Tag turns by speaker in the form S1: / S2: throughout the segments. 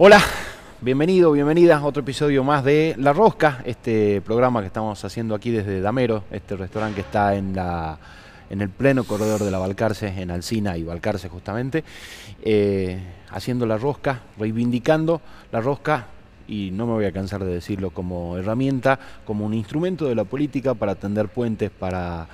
S1: Hola, bienvenido, bienvenida a otro episodio más de La Rosca, este programa que estamos haciendo aquí desde Damero, este restaurante que está en la en el pleno corredor de la Balcarce, en Alcina y Balcarce justamente, eh, haciendo la rosca, reivindicando la rosca y no me voy a cansar de decirlo como herramienta, como un instrumento de la política para tender puentes, para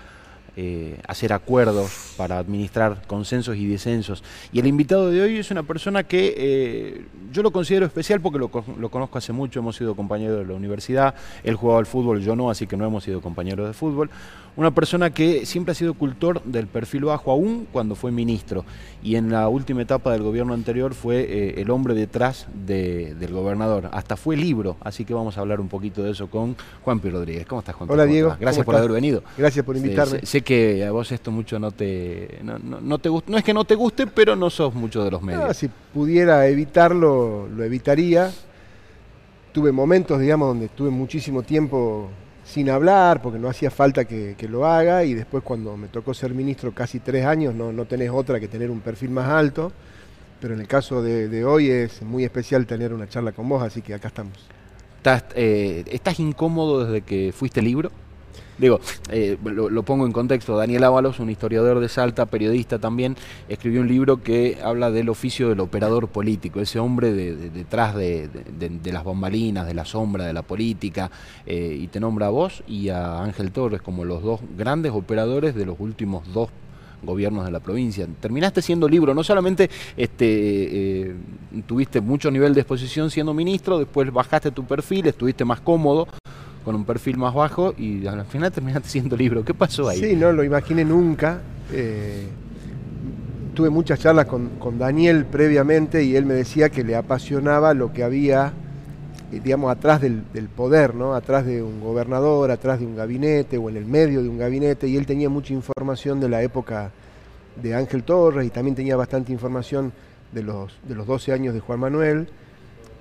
S1: eh, hacer acuerdos, para administrar consensos y disensos. Y el invitado de hoy es una persona que eh, yo lo considero especial porque lo, lo, conozco hace mucho, hemos sido compañeros de la universidad, él jugaba al fútbol, yo no, así que no hemos sido compañeros de fútbol. Una persona que siempre ha sido cultor del perfil bajo, aún cuando fue ministro. Y en la última etapa del gobierno anterior fue eh, el hombre detrás de, del gobernador. Hasta fue libro, así que vamos a hablar un poquito de eso con Juan P. Rodríguez. ¿Cómo estás, Juan?
S2: Hola, Diego.
S1: Gracias por haber venido.
S2: Gracias por invitarme.
S1: Que a vos esto mucho no te, no, no, no te gusta. No es que no te guste, pero no sos mucho de los medios.
S2: Si pudiera evitarlo, lo evitaría. Tuve momentos, digamos, donde estuve muchísimo tiempo sin hablar, porque no hacía falta que, que, lo haga, y después cuando me tocó ser ministro casi tres años, no, no tenés otra que tener un perfil más alto, pero en el caso de, de hoy es muy especial tener una charla con vos, así que acá estamos.
S1: ¿Estás, eh, ¿estás incómodo desde que fuiste libro? Digo, eh, lo, pongo en contexto, Daniel Ábalos, un historiador de Salta, periodista también, escribió un libro que habla del oficio del operador político, ese hombre de, de, detrás de, de, las bombalinas, de la sombra de la política, eh, y te nombra a vos y a Ángel Torres como los dos grandes operadores de los últimos dos gobiernos de la provincia. Terminaste siendo libro, no solamente este, eh, tuviste mucho nivel de exposición siendo ministro, después bajaste tu perfil, estuviste más cómodo, con un perfil más bajo y al final terminaste siendo libro. ¿Qué pasó ahí?
S2: Sí, no lo imaginé nunca. Eh, tuve muchas charlas con, con, Daniel previamente y él me decía que le apasionaba lo que había, eh, digamos, atrás del, del, poder, ¿no? Atrás de un gobernador, atrás de un gabinete o en el medio de un gabinete y él tenía mucha información de la época de Ángel Torres y también tenía bastante información de los, de los 12 años de Juan Manuel.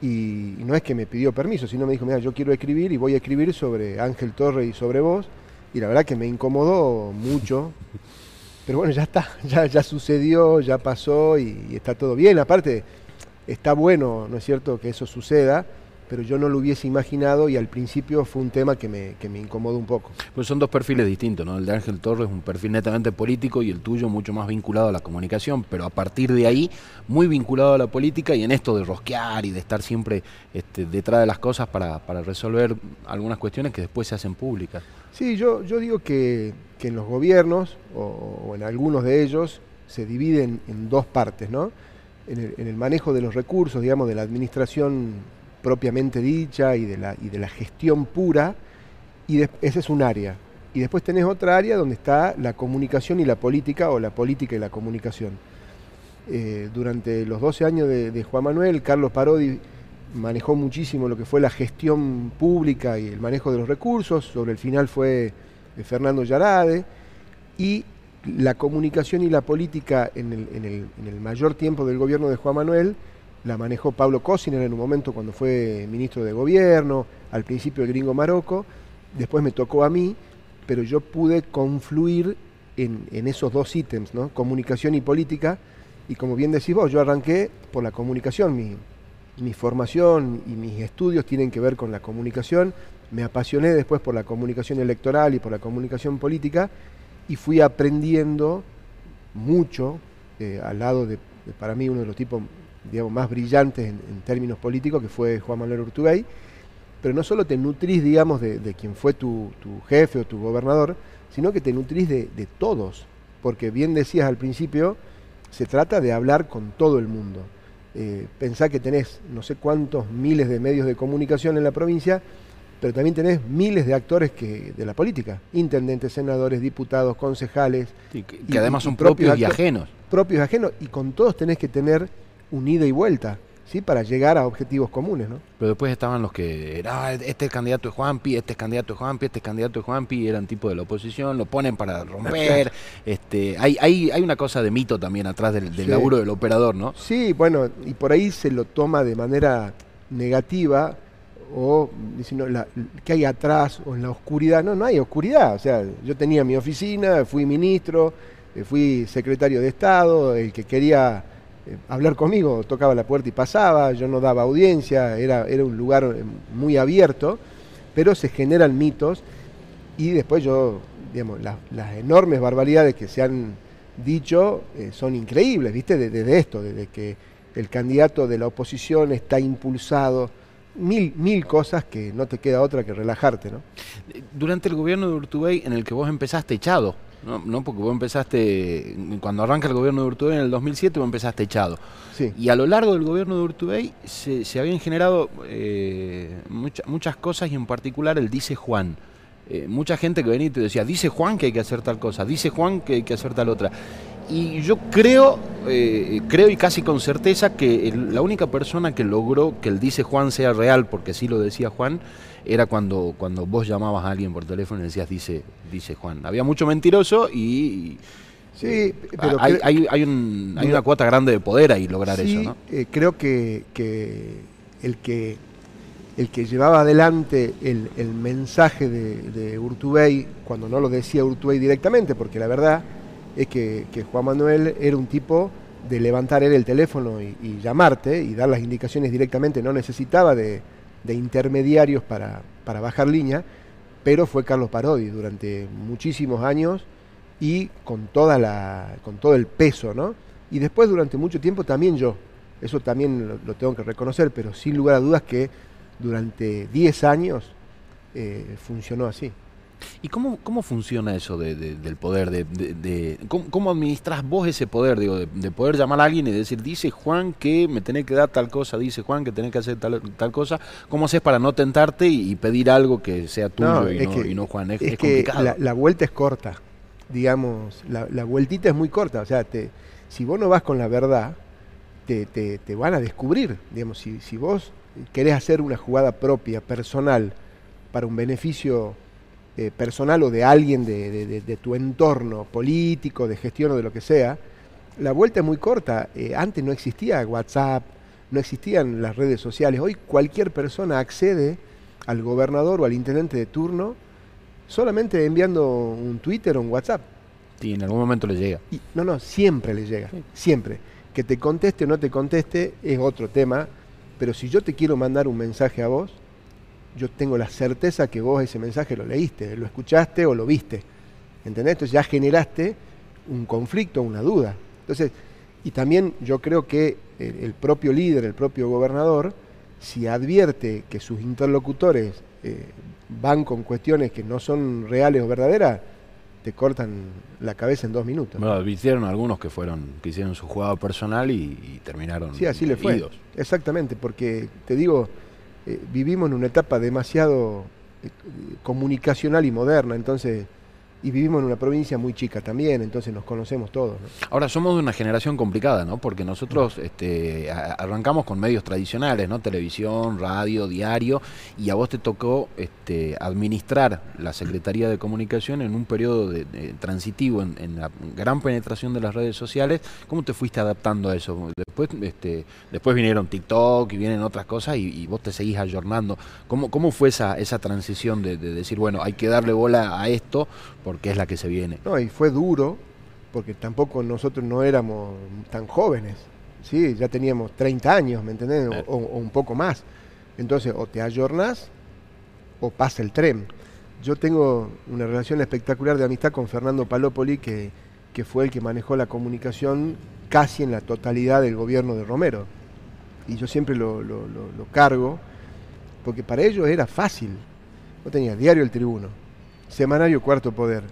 S2: Y, no es que me pidió permiso, sino me dijo, mira, yo quiero escribir y voy a escribir sobre Ángel Torre y sobre vos. Y la verdad que me incomodó mucho. Pero bueno, ya está, ya, ya sucedió, ya pasó y, y, está todo bien. Aparte, está bueno, ¿no es cierto?, que eso suceda, pero yo no lo hubiese imaginado y al principio fue un tema que me, que me incomodó un poco.
S1: Pues son dos perfiles distintos, ¿no? El de Ángel Torres es un perfil netamente político y el tuyo mucho más vinculado a la comunicación, pero a partir de ahí muy vinculado a la política y en esto de rosquear y de estar siempre este, detrás de las cosas para, para, resolver algunas cuestiones que después se hacen públicas.
S2: Sí, yo, yo digo que, que en los gobiernos o, o en algunos de ellos se dividen en dos partes, ¿no? En el, en el, manejo de los recursos, digamos, de la administración propiamente dicha y de la, gestión pura, y de, ese es un área. Y después tenés otra área donde está la comunicación y la política, o la política y la comunicación. Eh, durante los 12 años de, Juan Manuel, Carlos Parodi manejó muchísimo lo que fue la gestión pública y el manejo de los recursos, sobre el final fue Fernando Yarade, y la comunicación y la política en el mayor tiempo del gobierno de Juan Manuel, la manejó Pablo Cosiner en un momento cuando fue ministro de gobierno, al principio el gringo Marocco, después me tocó a mí, pero yo pude confluir en, en, esos dos ítems, ¿no? comunicación y política, y como bien decís vos, yo arranqué por la comunicación, mi, mi formación y mis estudios tienen que ver con la comunicación, me apasioné después por la comunicación electoral y por la comunicación política, y fui aprendiendo mucho eh, al lado de, de, para mí, uno de los tipos digamos, más brillantes en, en, términos políticos, que fue Juan Manuel Urtubey, pero no solo te nutrís, digamos, de, de quien fue tu, tu, jefe o tu gobernador, sino que te nutrís de, de, todos, porque bien decías al principio, se trata de hablar con todo el mundo. Eh, pensá que tenés no sé cuántos miles de medios de comunicación en la provincia, pero también tenés miles de actores que, de la política, intendentes, senadores, diputados, concejales.
S1: Sí, que, que y, además son y propios, propios y ajenos.
S2: Propios y ajenos, y con todos tenés que tener un ida y vuelta, ¿sí? Para llegar a objetivos comunes, ¿no?
S1: Pero después estaban los que, ah, este es candidato de Juanpi, este es candidato de Juanpi, este es candidato de Juanpi, eran tipo de la oposición, lo ponen para romper, este, hay, hay, hay una cosa de mito también atrás del, del sí. laburo del operador, ¿no?
S2: Sí, bueno, y por ahí se lo toma de manera negativa o dicen, no, la- ¿qué hay atrás o en la oscuridad? No, no hay oscuridad. O sea, yo tenía mi oficina, fui ministro, eh, fui secretario de Estado, el que quería hablar conmigo tocaba la puerta y pasaba, yo no daba audiencia, era, era un lugar eh, muy abierto, pero se generan mitos y después yo, digamos, las, enormes barbaridades que se han dicho eh, son increíbles, ¿viste? Desde de, esto, desde que el candidato de la oposición está impulsado, mil, mil cosas que no te queda otra que relajarte, ¿no?
S1: Durante el gobierno de Urtubey, en el que vos empezaste echado, ¿no? ¿no? Porque vos empezaste, cuando arranca el gobierno de Urtubey en el 2007, vos empezaste echado.
S2: Sí.
S1: Y a lo largo del gobierno de Urtubey se, se habían generado eh, mucha- muchas cosas y en particular el dice Juan. Eh, mucha gente que venía y te decía, dice Juan que hay que hacer tal cosa, dice Juan que hay que hacer tal otra. Y yo creo, eh, creo y casi con certeza que el- la única persona que logró que el dice Juan sea real, porque sí lo decía Juan, era cuando, cuando vos llamabas a alguien por teléfono y decías, dice, dice Juan. Había mucho mentiroso y...
S2: Sí, pero
S1: hay, hay, hay un- hay una cuota grande de poder ahí lograr
S2: Sí,
S1: eso, ¿no?
S2: eh, creo que, que el que el que llevaba adelante el, el mensaje de, de Urtubey, cuando no lo decía Urtubey directamente, porque la verdad es que, que Juan Manuel era un tipo de levantar él el teléfono y, llamarte y dar las indicaciones directamente, no necesitaba de, de intermediarios para, para bajar línea, pero fue Carlos Parodi durante muchísimos años y con toda la con todo el peso, ¿no? Y después durante mucho tiempo también yo, eso también lo, lo tengo que reconocer, pero sin lugar a dudas que durante 10 años eh, funcionó así.
S1: ¿Y cómo, cómo funciona eso de- de- del poder? De, ¿cómo, cómo administrás vos ese poder? Digo, de, de poder llamar a alguien y decir, dice Juan que me tenés que dar tal cosa, dice Juan que tenés que hacer tal, tal cosa. ¿Cómo haces para no tentarte y, y pedir algo que sea tuyo
S2: No,
S1: y, no,
S2: que-
S1: y no Juan? Es,
S2: Es,
S1: es
S2: que
S1: complicado.
S2: la, la vuelta es corta, digamos, la, la vueltita es muy corta, o sea, te, si vos no vas con la verdad, te, te- te van a descubrir, digamos, si, si vos querés hacer una jugada propia, personal, para un beneficio eh, personal o de alguien de, de- tu entorno político, de gestión o de lo que sea, la vuelta es muy corta. Eh, antes no existía WhatsApp, no existían las redes sociales. Hoy cualquier persona accede al gobernador o al intendente de turno solamente enviando un Twitter o un WhatsApp.
S1: Sí, en algún momento le llega.
S2: Y, no, no, siempre le llega,
S1: Sí.
S2: siempre. Que te conteste o no te conteste es otro tema, pero si yo te quiero mandar un mensaje a vos, yo tengo la certeza que vos ese mensaje lo leíste, lo escuchaste o lo viste. ¿Entendés? Entonces ya generaste un conflicto, una duda. Entonces, y también yo creo que el, propio líder, el propio gobernador, si advierte que sus interlocutores eh, van con cuestiones que no son reales o verdaderas, te cortan la cabeza en dos minutos.
S1: Lo advirtieron algunos que fueron, que hicieron su jugada personal y, y terminaron
S2: Sí, así le fue. Exactamente, porque te digo, eh, vivimos en una etapa demasiado eh, comunicacional y moderna, entonces, y vivimos en una provincia muy chica también, entonces nos conocemos todos.
S1: Ahora somos de una generación complicada, ¿no? Porque nosotros este, arrancamos con medios tradicionales, ¿no? Televisión, radio, diario, y a vos te tocó este, administrar la Secretaría de Comunicación en un periodo de, transitivo, en, la gran penetración de las redes sociales. ¿Cómo te fuiste adaptando a eso? Después, este, después vinieron TikTok y vienen otras cosas y, vos te seguís ayornando. ¿Cómo, cómo fue esa, esa transición de, de decir, bueno, hay que darle bola a esto es la que se viene?
S2: No, y fue duro, porque tampoco nosotros no éramos tan jóvenes, ¿sí? ya teníamos 30 años, ¿me entendés? O, o- o un poco más. Entonces, o te ayornás o pasa el tren. Yo tengo una relación espectacular de amistad con Fernando Palópoli, que, que fue el que manejó la comunicación casi en la totalidad del gobierno de Romero. Y yo siempre lo, lo- lo- lo cargo, porque para ellos era fácil. No tenía Diario El Tribuno, Semanario Cuarto Poder,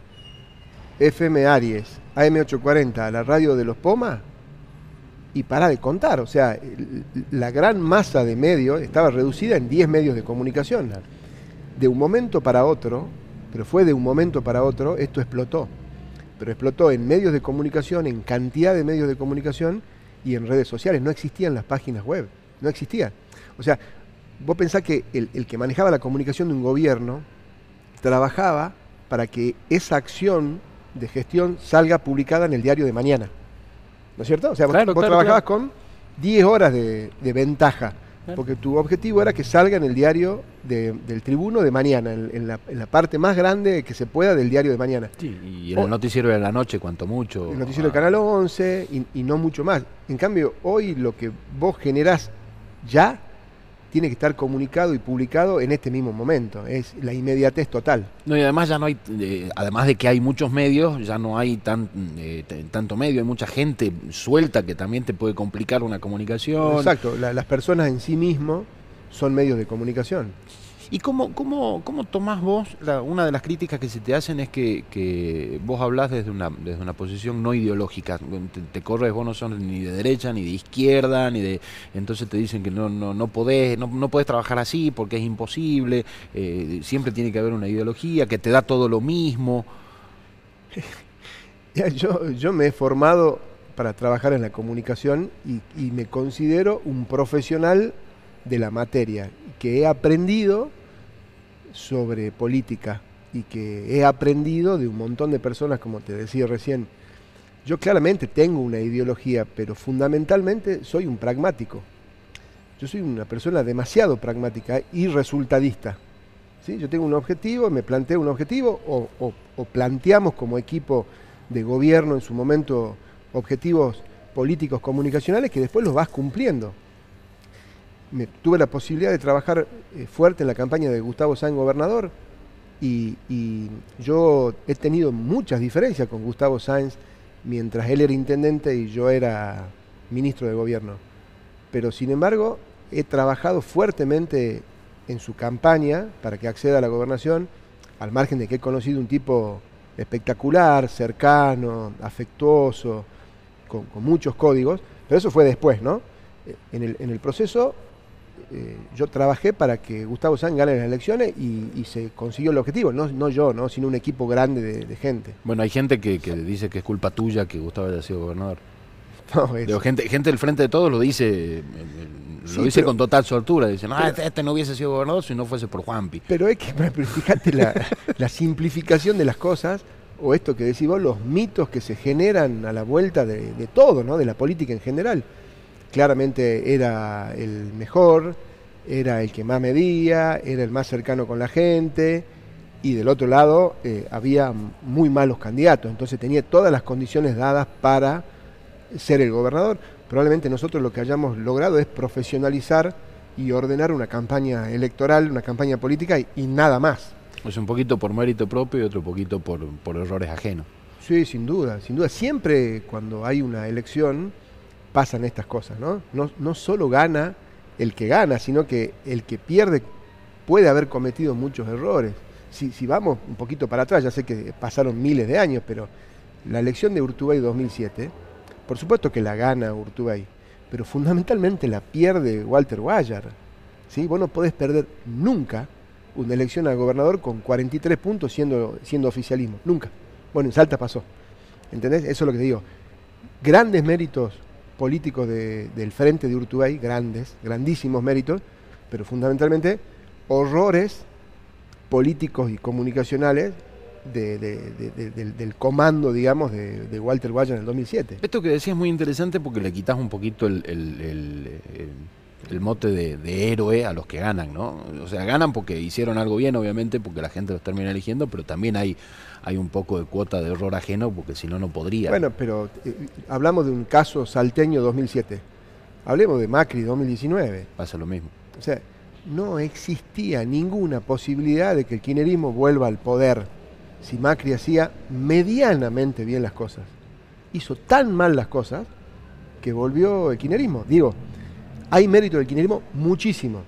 S2: FM Aries, AM840, la radio de los Pomas, y para de contar. O sea, la gran masa de medios estaba reducida en 10 medios de comunicación. De un momento para otro, pero fue de un momento para otro, esto explotó. Pero explotó en medios de comunicación, en cantidad de medios de comunicación y en redes sociales. No existían las páginas web, no existían. O sea, vos pensás que el que manejaba la comunicación de un gobierno trabajaba para que esa acción de gestión salga publicada en el diario de mañana. ¿No es cierto? O sea, vos,
S1: Claro,
S2: vos
S1: claro,
S2: trabajabas con 10 horas de, de ventaja Porque tu objetivo era que salga en el diario del tribuno de mañana, en, la, parte más grande que se pueda del diario de mañana.
S1: Sí, y en el noticiero de la noche, cuanto mucho.
S2: El noticiero del Canal 11 y, y, no mucho más. En cambio, hoy lo que vos generás ya tiene que estar comunicado y publicado en este mismo momento. Es la inmediatez total.
S1: No, y además ya no hay, eh, además de que hay muchos medios, ya no hay tan, eh, tanto medio, hay mucha gente suelta que también te puede complicar una comunicación.
S2: Exacto, las personas en sí mismos son medios de comunicación.
S1: ¿Y cómo, cómo, cómo tomás vos? una de las críticas que se te hacen es que, vos hablás desde una, desde una posición no ideológica. Te, corres, vos no sos ni de derecha, ni de izquierda, ni de. Entonces te dicen que no, no, no podés, no, no podés trabajar así porque es imposible. Eh, siempre tiene que haber una ideología que te da todo lo mismo.
S2: yo, yo me he formado para trabajar en la comunicación y, y me considero un profesional de la materia, que he aprendido sobre política y que he aprendido de un montón de personas, como te decía recién. Yo claramente tengo una ideología, pero fundamentalmente soy un pragmático. Yo soy una persona demasiado pragmática y resultadista. ¿sí? Yo tengo un objetivo, me planteo un objetivo o, o planteamos como equipo de gobierno en su momento objetivos políticos comunicacionales que después los vas cumpliendo me, tuve la posibilidad de trabajar eh, fuerte en la campaña de Gustavo Sáenz gobernador y, yo he tenido muchas diferencias con Gustavo Sáenz mientras él era intendente y yo era ministro de gobierno. Pero sin embargo, he trabajado fuertemente en su campaña para que acceda a la gobernación, al margen de que he conocido un tipo espectacular, cercano, afectuoso, con, muchos códigos, pero eso fue después, ¿no? El, en el proceso eh, yo trabajé para que Gustavo Sanz gane las elecciones y, se consiguió el objetivo, no, no yo, ¿no? sino un equipo grande de, gente.
S1: Bueno, hay gente que, dice que es culpa tuya que Gustavo haya sido gobernador. No, gente, gente del frente de todos lo dice, eh, lo dice con total soltura, dicen, no, este, este, no hubiese sido gobernador si no fuese por Juanpi.
S2: Pero es que, fíjate la, simplificación de las cosas, o esto que decís vos, los mitos que se generan a la vuelta de, de todo, ¿no? de la política en general claramente era el mejor, era el que más medía, era el más cercano con la gente y del otro lado eh, había muy malos candidatos, entonces tenía todas las condiciones dadas para ser el gobernador. Probablemente nosotros lo que hayamos logrado es profesionalizar y ordenar una campaña electoral, una campaña política y, nada más.
S1: Es un poquito por mérito propio y otro poquito por, por errores ajenos.
S2: Sí, sin duda, sin duda. Siempre cuando hay una elección, pasan estas cosas, ¿no? ¿no? Solo gana el que gana, sino que el que pierde puede haber cometido muchos errores. Si, si vamos un poquito para atrás, ya sé que pasaron miles de años, pero la elección de Urtubey 2007, por supuesto que la gana Urtubey, pero fundamentalmente la pierde Walter Guayar. ¿sí? Vos no podés perder nunca una elección a gobernador con 43 puntos siendo, siendo oficialismo, nunca. Bueno, en Salta pasó. ¿Entendés? Eso es lo que te digo. Grandes méritos políticos del frente de Urtubey, grandes, grandísimos méritos, pero fundamentalmente horrores políticos y comunicacionales del, comando, digamos, de, Walter Guaya en el 2007.
S1: Esto que decías es muy interesante porque le quitas un poquito el mote de, héroe a los que ganan, ¿no? O sea, ganan porque hicieron algo bien, obviamente, porque la gente los termina eligiendo, pero también hay, hay un poco de cuota de error ajeno, porque si no, no podría.
S2: Bueno, pero eh, hablamos de un caso salteño 2007. Hablemos de Macri 2019.
S1: Pasa lo mismo.
S2: O sea, no existía ninguna posibilidad de que el kinerismo vuelva al poder si Macri hacía medianamente bien las cosas. Hizo tan mal las cosas que volvió el kinerismo. Digo, hay mérito del kirchnerismo muchísimo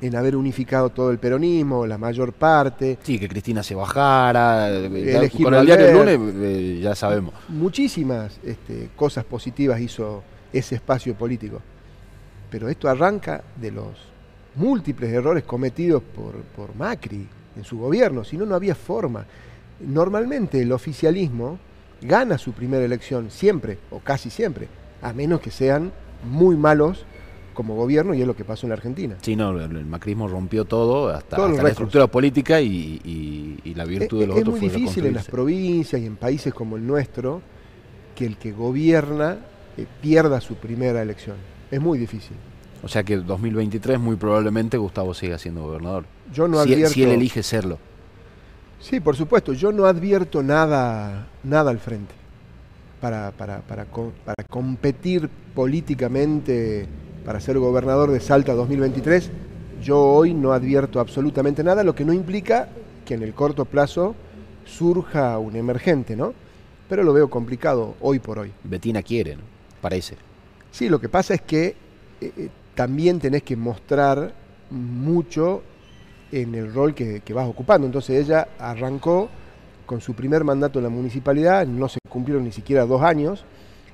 S2: en haber unificado todo el peronismo, la mayor parte.
S1: Sí, que Cristina se bajara, eh, con el diario lunes eh, ya sabemos.
S2: Muchísimas este, cosas positivas hizo ese espacio político. Pero esto arranca de los múltiples errores cometidos por, por Macri en su gobierno, si no, no había forma. Normalmente el oficialismo gana su primera elección siempre, o casi siempre, a menos que sean muy malos como gobierno y es lo que pasó en la Argentina.
S1: Sí, no, el, macrismo rompió todo, hasta, la estructura política y, la virtud de los
S2: otros. Es muy difícil en las provincias y en países como el nuestro que el que gobierna eh, pierda su primera elección. Es muy difícil.
S1: O sea que 2023 muy probablemente Gustavo siga siendo gobernador.
S2: Yo no
S1: si,
S2: advierto...
S1: si él elige serlo.
S2: Sí, por supuesto, yo no advierto nada, nada al frente para, para, para, para competir políticamente para ser gobernador de Salta 2023. Yo hoy no advierto absolutamente nada, lo que no implica que en el corto plazo surja un emergente, ¿no? Pero lo veo complicado hoy por hoy.
S1: Betina quiere, ¿no? Parece.
S2: Sí, lo que pasa es que eh, eh, también tenés que mostrar mucho en el rol que, que, vas ocupando. Entonces ella arrancó con su primer mandato en la municipalidad, no se cumplieron ni siquiera dos años,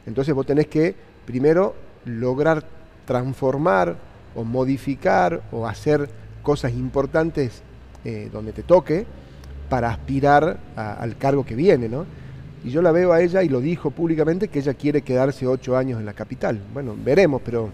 S2: entonces vos tenés que primero lograr transformar o modificar o hacer cosas importantes eh, donde te toque para aspirar al cargo que viene, ¿no? Y yo la veo a ella y lo dijo públicamente que ella quiere quedarse ocho años en la capital. Bueno, veremos, pero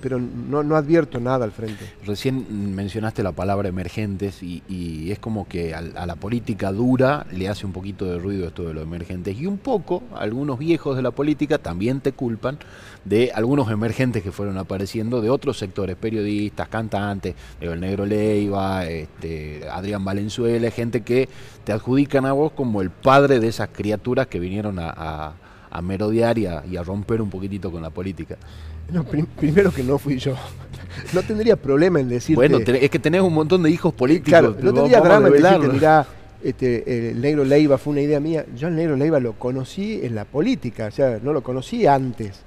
S2: pero no, no, advierto nada al frente.
S1: Recién mencionaste la palabra emergentes y, y es como que a, la política dura le hace un poquito de ruido esto de los emergentes. Y un poco, algunos viejos de la política también te culpan de algunos emergentes que fueron apareciendo de otros sectores, periodistas, cantantes, el Negro Leiva, este, Adrián Valenzuela, gente que te adjudican a vos como el padre de esas criaturas que vinieron a, a merodear y a, y a romper un poquitito con la política.
S2: No, prim primero que no fui yo. No tendría problema en decirte...
S1: Bueno, es que tenés un montón de hijos políticos.
S2: Claro, no tendría drama en decirte, mirá, este, el negro Leiva fue una idea mía. Yo el negro Leiva lo conocí en la política, o sea, no lo conocí antes.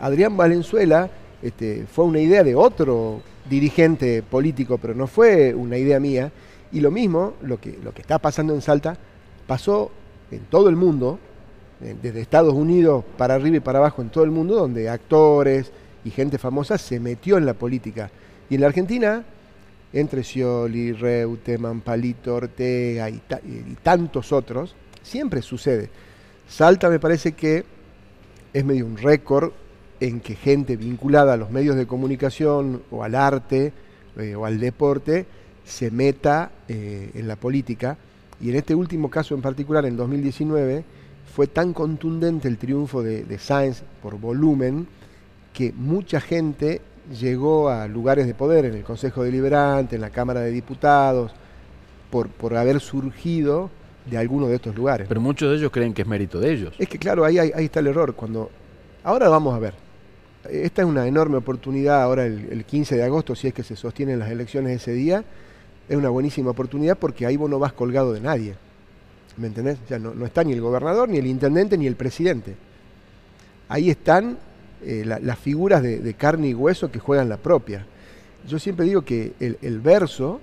S2: Adrián Valenzuela este, fue una idea de otro dirigente político, pero no fue una idea mía. Y lo mismo, lo que, lo que está pasando en Salta, pasó en todo el mundo, desde Estados Unidos para arriba y para abajo en todo el mundo, donde actores y gente famosa se metió en la política. Y en la Argentina, entre Scioli, Reutemann, Palito Ortega y, ta y tantos otros, siempre sucede. Salta me parece que es medio un récord en que gente vinculada a los medios de comunicación o al arte eh, o al deporte se meta eh, en la política. Y en este último caso en particular, en 2019, fue tan contundente el triunfo de, de Sáenz por volumen que mucha gente llegó a lugares de poder en el Consejo Deliberante, en la Cámara de Diputados, por, por haber surgido de alguno de estos lugares.
S1: Pero muchos de ellos creen que es mérito de ellos.
S2: Es que claro, ahí, ahí, ahí está el error. Cuando Ahora vamos a ver. Esta es una enorme oportunidad ahora el, el 15 de agosto, si es que se sostienen las elecciones ese día. Es una buenísima oportunidad porque ahí vos no vas colgado de nadie. ¿Me entendés? O sea, no, no, está ni el gobernador, ni el intendente, ni el presidente. Ahí están eh, la, las figuras de, de, carne y hueso que juegan la propia. Yo siempre digo que el, el, verso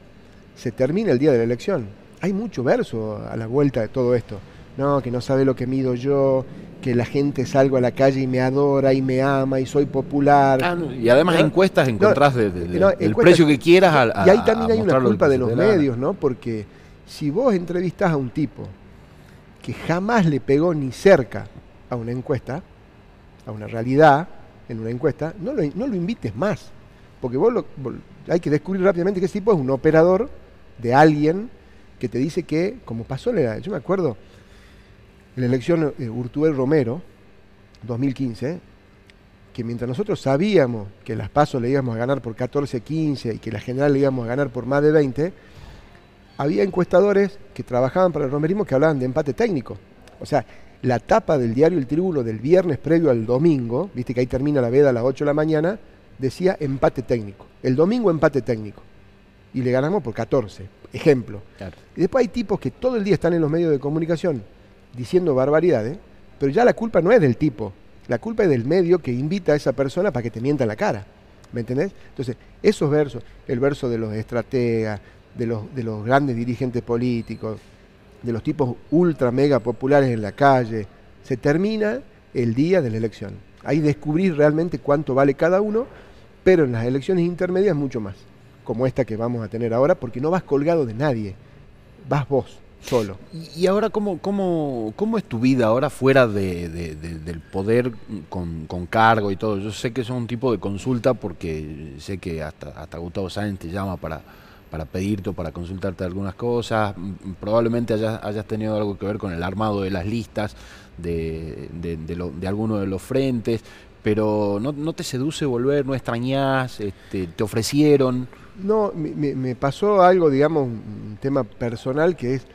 S2: se termina el día de la elección. Hay mucho verso a la vuelta de todo esto. No, que no sabe lo que mido yo, que la gente salgo a la calle y me adora y me ama y soy popular.
S1: Ah, no, y además ¿no? encuestas encontrás no, de, el precio que quieras a,
S2: a, Y ahí también hay una culpa de los medios, ¿no? Porque si vos entrevistás a un tipo que jamás le pegó ni cerca a una encuesta, a una realidad en una encuesta, no lo, invites más. Porque vos, hay que descubrir rápidamente que ese tipo es un operador de alguien que te dice que, como pasó, yo me acuerdo, en la elección Urtubel Romero, 2015, que mientras nosotros sabíamos que las pasos le íbamos a ganar por 14, 15 y que la general le íbamos a ganar por más de 20, había encuestadores que trabajaban para el romerismo que hablaban de empate técnico. O sea, la tapa del diario El Tribuno del viernes previo al domingo, viste que ahí termina la veda a las 8 de la mañana, decía empate técnico. El domingo empate técnico. Y le ganamos por 14. Ejemplo. Claro. Y después hay tipos que todo el día están en los medios de comunicación diciendo barbaridades, pero ya la culpa no es del tipo, la culpa es del medio que invita a esa persona para que te mienta en la cara. ¿Me entendés? Entonces, esos versos, el verso de los estrategas, de los, de los grandes dirigentes políticos, de los tipos ultra mega populares en la calle, se termina el día de la elección. Ahí descubrir realmente cuánto vale cada uno, pero en las elecciones intermedias mucho más, como esta que vamos a tener ahora, porque no vas colgado de nadie, vas vos solo.
S1: ¿Y ahora cómo, cómo, cómo es tu vida ahora fuera de, de, de, del poder con, con, cargo y todo? Yo sé que es un tipo de consulta porque sé que hasta, hasta Gustavo Sáenz te llama para, para pedirte o para consultarte algunas cosas. Probablemente hayas, hayas tenido algo que ver con el armado de las listas de, de, de alguno de los frentes. pero no, te seduce volver, no extrañás, este, te ofrecieron.
S2: No, me, me, pasó algo, digamos, un tema personal que es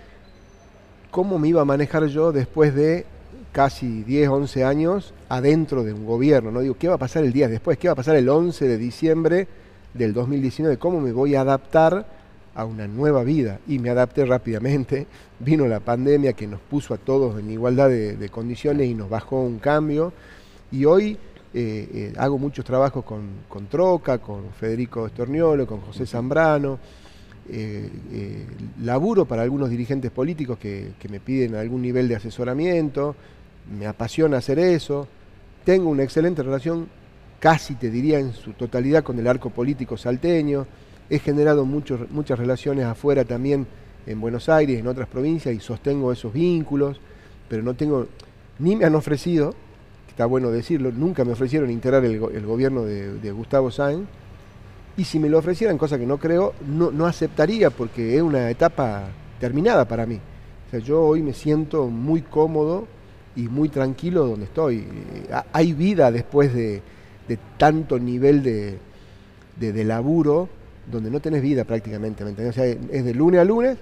S2: cómo me iba a manejar yo después de casi 10, 11 años adentro de un gobierno. No digo, ¿qué va a pasar el día después? ¿Qué va a pasar el 11 de diciembre del 2019? ¿Cómo me voy a adaptar a una nueva vida? Y me adapté rápidamente. Vino la pandemia que nos puso a todos en igualdad de, condiciones y nos bajó un cambio. Y hoy eh, eh, hago muchos trabajos con, con, Troca, con Federico Estorniolo, con José Zambrano. Eh, laburo para algunos dirigentes políticos que, que me piden algún nivel de asesoramiento me apasiona hacer eso, tengo una excelente relación, casi te diría en su totalidad, con el arco político salteño, he generado muchas relaciones afuera también en Buenos Aires, en otras provincias, y sostengo esos vínculos, pero no tengo, ni me han ofrecido, está bueno decirlo, nunca me ofrecieron integrar el, gobierno de, Gustavo Sáenz, y si me lo ofrecieran, cosa que no creo, no, no aceptaría porque es una etapa terminada para mí. O sea, yo hoy me siento muy cómodo y muy tranquilo donde estoy. Eh, hay vida después de, tanto nivel de, de, laburo donde no tenés vida prácticamente. O sea, es de lunes a lunes,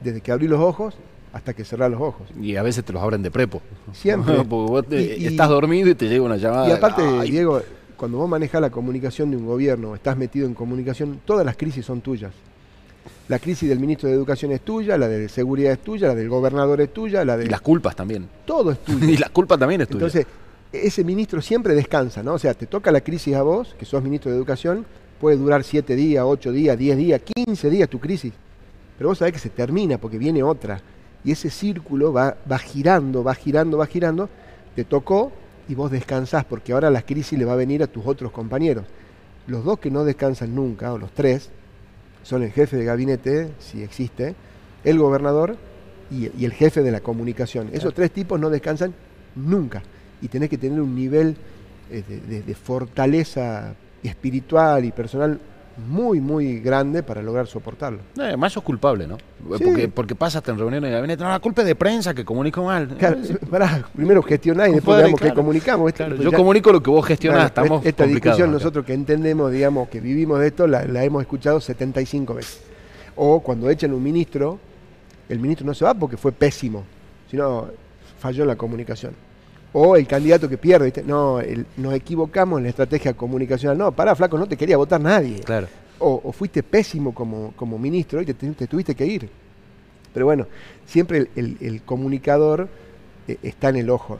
S2: desde que abrí los ojos hasta que cerrás los ojos.
S1: Y a veces te los abren de prepo.
S2: Siempre.
S1: Porque vos estás dormido y te llega una llamada.
S2: Y aparte, Diego, cuando vos manejas la comunicación de un gobierno, estás metido en comunicación, todas las crisis son tuyas. La crisis del ministro de Educación es tuya, la de Seguridad es tuya, la del gobernador es tuya, la de...
S1: Y las culpas también.
S2: Todo es tuyo.
S1: y las culpas también es tuya.
S2: Entonces, ese ministro siempre descansa, ¿no? O sea, te toca la crisis a vos, que sos ministro de Educación, puede durar siete días, ocho días, diez días, quince días tu crisis. Pero vos sabés que se termina porque viene otra. Y ese círculo va, va girando, va girando, va girando. Te tocó y vos descansás porque ahora la crisis le va a venir a tus otros compañeros. Los dos que no descansan nunca, o los tres, son el jefe de gabinete, si existe, el gobernador y, el jefe de la comunicación. Esos tres tipos no descansan nunca y tenés que tener un nivel eh, de, fortaleza espiritual y personal muy, muy grande para lograr soportarlo.
S1: Eh, más sos culpable, ¿no? Porque, porque pasaste en reuniones de gabinete. No, la culpa es de prensa que comunico mal.
S2: Claro, primero gestionáis y después digamos que comunicamos.
S1: yo comunico lo que vos gestionás. estamos
S2: esta discusión nosotros que entendemos, digamos, que vivimos de esto, la, hemos escuchado 75 veces. O cuando echan un ministro, el ministro no se va porque fue pésimo, sino falló en la comunicación. O el candidato que pierde, ¿viste? no, nos equivocamos en la estrategia comunicacional. No, pará, flaco, no te quería votar nadie.
S1: Claro.
S2: O, fuiste pésimo como, como ministro y te, tuviste que ir. Pero bueno, siempre el, comunicador eh, está en el ojo.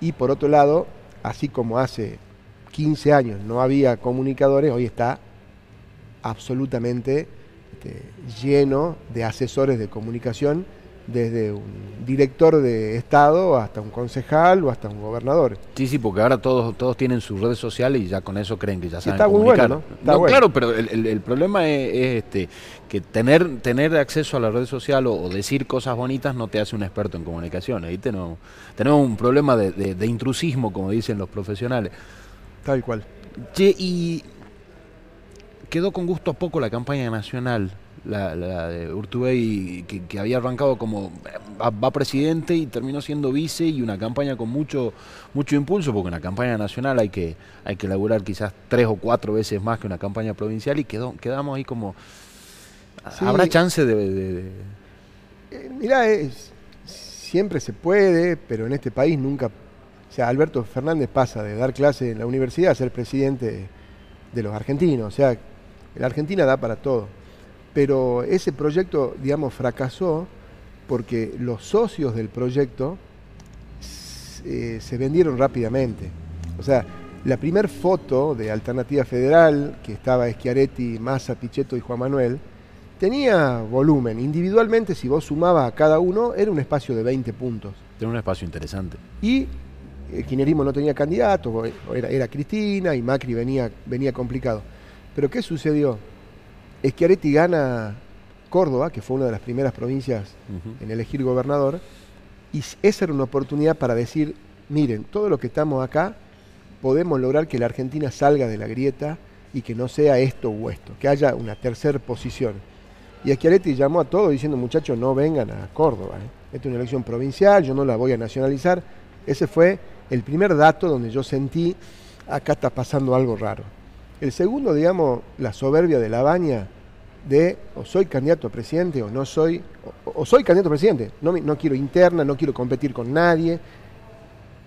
S2: Y por otro lado, así como hace 15 años no había comunicadores, hoy está absolutamente este, lleno de asesores de comunicación desde un director de Estado hasta un concejal o hasta un gobernador.
S1: Sí, sí, porque ahora todos, todos tienen sus redes sociales y ya con eso creen que ya saben
S2: está
S1: comunicar.
S2: Muy bueno, ¿no?
S1: Claro, pero el, problema es, este, que tener, tener acceso a la red social o, decir cosas bonitas no te hace un experto en comunicación. Ahí tenemos, tenemos un problema de, intrusismo, como dicen los profesionales.
S2: Tal cual.
S1: Che, y quedó con gusto a poco la campaña nacional la, de Urtubey, que, había arrancado como va, presidente y terminó siendo vice y una campaña con mucho mucho impulso, porque una campaña nacional hay que hay que elaborar quizás tres o cuatro veces más que una campaña provincial y quedó, quedamos ahí como... ¿Habrá chance de...? de,
S2: eh, mirá, es, siempre se puede, pero en este país nunca... O sea, Alberto Fernández pasa de dar clase en la universidad a ser presidente de los argentinos. O sea, la Argentina da para todo pero ese proyecto, digamos, fracasó porque los socios del proyecto eh, se vendieron rápidamente. O sea, la primera foto de Alternativa Federal, que estaba Schiaretti, Massa, Pichetto y Juan Manuel, tenía volumen. Individualmente, si vos sumabas a cada uno, era un espacio de 20 puntos.
S1: Era un espacio interesante.
S2: Y el kirchnerismo no tenía candidato, era, era Cristina y Macri venía, venía complicado. Pero ¿qué sucedió? Schiaretti gana Córdoba, que fue una de las primeras provincias en elegir gobernador, y esa era una oportunidad para decir, miren, todo lo que estamos acá, podemos lograr que la Argentina salga de la grieta y que no sea esto o esto, que haya una tercera posición. Y Schiaretti llamó a todos diciendo, muchachos, no vengan a Córdoba, ¿eh? esta es una elección provincial, yo no la voy a nacionalizar. Ese fue el primer dato donde yo sentí, acá está pasando algo raro. El segundo, digamos, la soberbia de la baña de o soy candidato a presidente o no soy, o, soy candidato a presidente, no, no quiero interna, no quiero competir con nadie.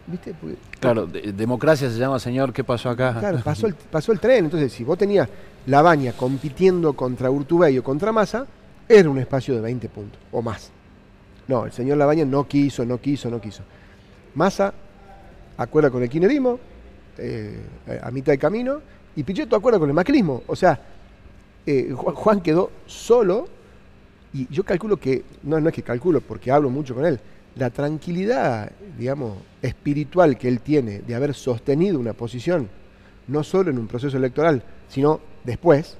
S1: ¿Viste? claro, democracia se llama, señor, ¿qué pasó acá?
S2: Claro, pasó el, pasó el tren, entonces si vos tenías la baña compitiendo contra Urtubey o contra Massa, era un espacio de 20 puntos o más. No, el señor Labaña no quiso, no quiso, no quiso. Massa acuerda con el kinerismo eh, a mitad de camino y Pichetto acuerda con el macrismo. O sea, eh, Juan quedó solo y yo calculo que, no, no es que calculo porque hablo mucho con él, la tranquilidad, digamos, espiritual que él tiene de haber sostenido una posición, no solo en un proceso electoral, sino después,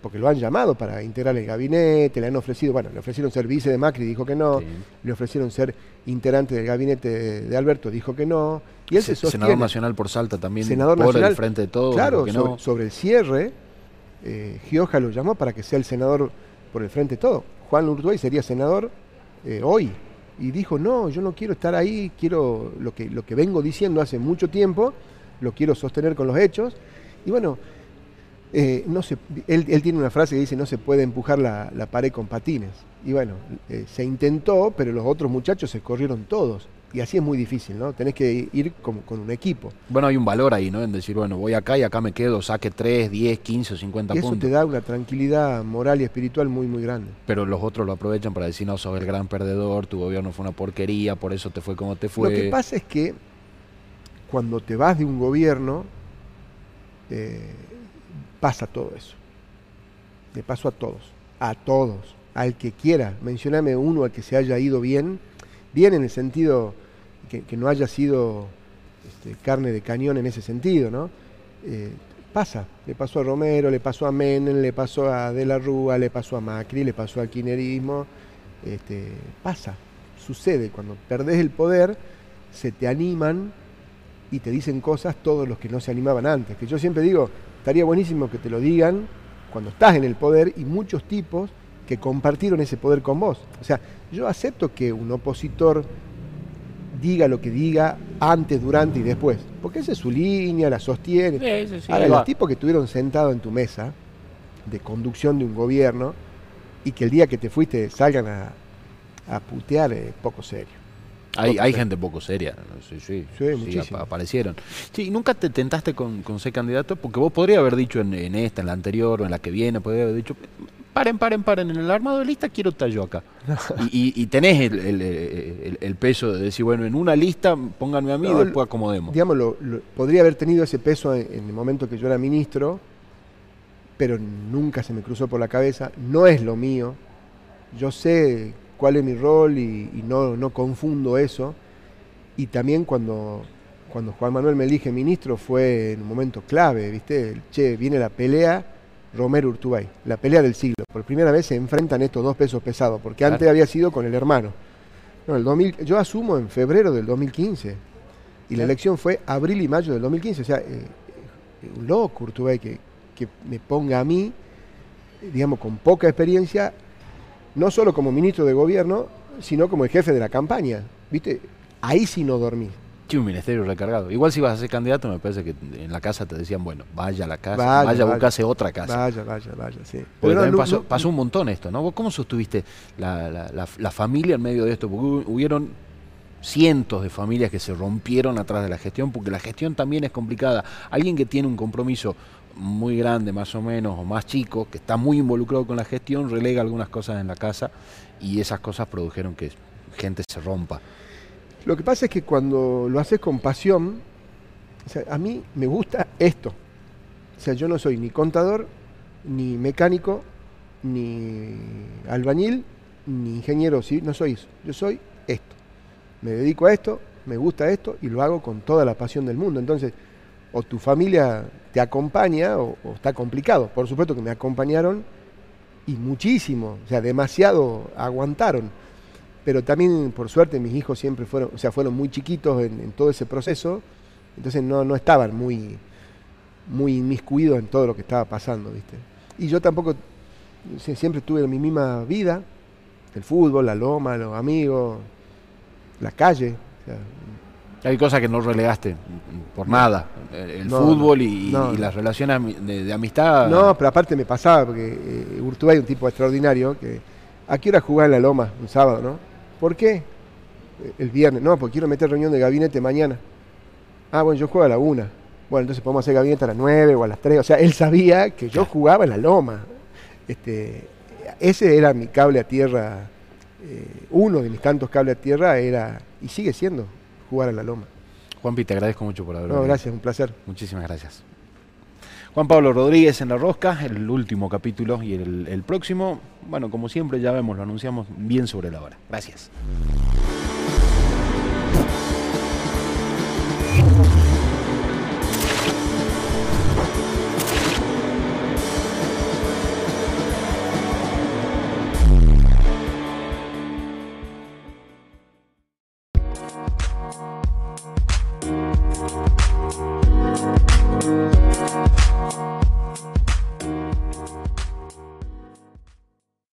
S2: porque lo han llamado para integrar el gabinete, le han ofrecido, bueno, le ofrecieron ser vice de Macri, dijo que no, le ofrecieron ser integrante del gabinete de Alberto, dijo que no,
S1: y él se, Senador nacional por Salta también, senador por nacional, el frente de todos,
S2: claro, sobre, el cierre, eh, Gioja lo llamó para que sea el senador por el frente de todo. Juan Urtuay sería senador eh, hoy, y dijo, no, yo no quiero estar ahí, quiero lo que, lo que vengo diciendo hace mucho tiempo, lo quiero sostener con los hechos, y bueno, eh, no se, él, tiene una frase que dice no se puede empujar la, pared con patines. Y bueno, se intentó, pero los otros muchachos se corrieron todos. Y así es muy difícil, ¿no? Tenés que ir como con un equipo.
S1: Bueno, hay un valor ahí, ¿no? En decir, bueno, voy acá y acá me quedo, saque 3, 10, 15 o 50
S2: y
S1: eso
S2: te da una tranquilidad moral y espiritual muy, muy grande.
S1: Pero los otros lo aprovechan para decir, no, sos el gran perdedor, tu gobierno fue una porquería, por eso te fue como te fue.
S2: Lo que pasa es que cuando te vas de un gobierno, eh, pasa todo eso. Le pasó a todos, a todos, al que quiera. Mencioname uno al que se haya ido bien, bien en el sentido que, no haya sido este, carne de cañón en ese sentido, ¿no? Eh, pasa, le pasó a Romero, le pasó a Menem, le pasó a De la Rúa, le pasó a Macri, le pasó al quinerismo, este, pasa, sucede, cuando perdés el poder, se te animan y te dicen cosas todos los que no se animaban antes, que yo siempre digo, estaría buenísimo que te lo digan cuando estás en el poder y muchos tipos que compartieron ese poder con vos. O sea, yo acepto que un opositor diga lo que diga antes, durante y después, porque esa es su línea, la sostiene. Ahora, los tipos que estuvieron sentados en tu mesa de conducción de un gobierno y que el día que te fuiste salgan a, a putear es poco serio.
S1: Hay, hay gente poco seria, sí, sí, sí, aparecieron. Sí, ¿nunca te tentaste con, ser candidato? Porque vos podrías haber dicho en, esta, en la anterior o en la que viene, podría haber dicho, paren, paren, paren, en el armado de lista quiero yo acá. y, tenés el, peso de decir, bueno, en una lista pónganme a mí y después acomodemos.
S2: Digamos, podría haber tenido ese peso en, en el momento que yo era ministro, pero nunca se me cruzó por la cabeza, no es lo mío. Yo sé cuál es mi rol y, no, no, confundo eso. Y también cuando, cuando Juan Manuel me elige ministro fue en un momento clave, ¿viste? Che, viene la pelea Romero Urtubay, la pelea del siglo. Por primera vez se enfrentan estos dos pesos pesados, porque antes había sido con el hermano. No, el 2000, yo asumo en febrero del 2015 y la elección fue abril y mayo del 2015. O sea, eh, eh, un loco Urtubay que, que me ponga a mí, digamos, con poca experiencia no solo como ministro de gobierno, sino como el jefe de la campaña. ¿Viste? Ahí sí no dormí.
S1: Sí, un ministerio recargado. Igual si vas a ser candidato, me parece que en la casa te decían, bueno, vaya a la casa, vaya, vaya, buscase otra casa.
S2: Vaya, vaya, vaya, sí.
S1: Porque también pasó, pasó, un montón esto, ¿no? ¿Cómo sostuviste la, la, la, familia en medio de esto? Porque hubieron cientos de familias que se rompieron atrás de la gestión, porque la gestión también es complicada. Alguien que tiene un compromiso muy grande más o menos o más chico, que está muy involucrado con la gestión, relega algunas cosas en la casa y esas cosas produjeron que gente se rompa.
S2: Lo que pasa es que cuando lo haces con pasión, a mí me gusta esto. O sea, yo no soy ni contador, ni mecánico, ni albañil, ni ingeniero, ¿sí? no soy eso. Yo soy esto. Me dedico a esto, me gusta esto y lo hago con toda la pasión del mundo. Entonces, o tu familia te acompaña o, está complicado. Por supuesto que me acompañaron y muchísimo, o sea, demasiado aguantaron. Pero también, por suerte, mis hijos siempre fueron, o sea, fueron muy chiquitos en, todo ese proceso, entonces no, no estaban muy, muy inmiscuidos en todo lo que estaba pasando, ¿viste? Y yo tampoco, siempre tuve mi misma vida, el fútbol, la loma, los amigos, la calle,
S1: Hay cosas que no relegaste por nada. El
S2: No,
S1: fútbol
S2: no,
S1: y,
S2: no,
S1: y
S2: no.
S1: las relaciones de, de amistad.
S2: No, pero aparte me pasaba, porque eh, Urtubey es un tipo extraordinario, que ¿a qué hora jugaba en la Loma un sábado, no? ¿Por qué? El viernes, no, porque quiero meter reunión de gabinete mañana. Ah, bueno, yo juego a la una. Bueno, entonces podemos hacer gabinete a las nueve o a las tres. O sea, él sabía que yo jugaba en la Loma. Este, ese era mi cable a tierra, eh, uno de mis tantos cables a tierra era, y sigue siendo, jugar a la Loma.
S1: Juanpi, te agradezco mucho por haber
S2: No,
S1: venido.
S2: gracias, un placer.
S1: Muchísimas gracias. Juan Pablo Rodríguez en La Rosca, el último capítulo y el, el próximo, bueno, como siempre ya vemos, lo anunciamos bien sobre la hora. Gracias.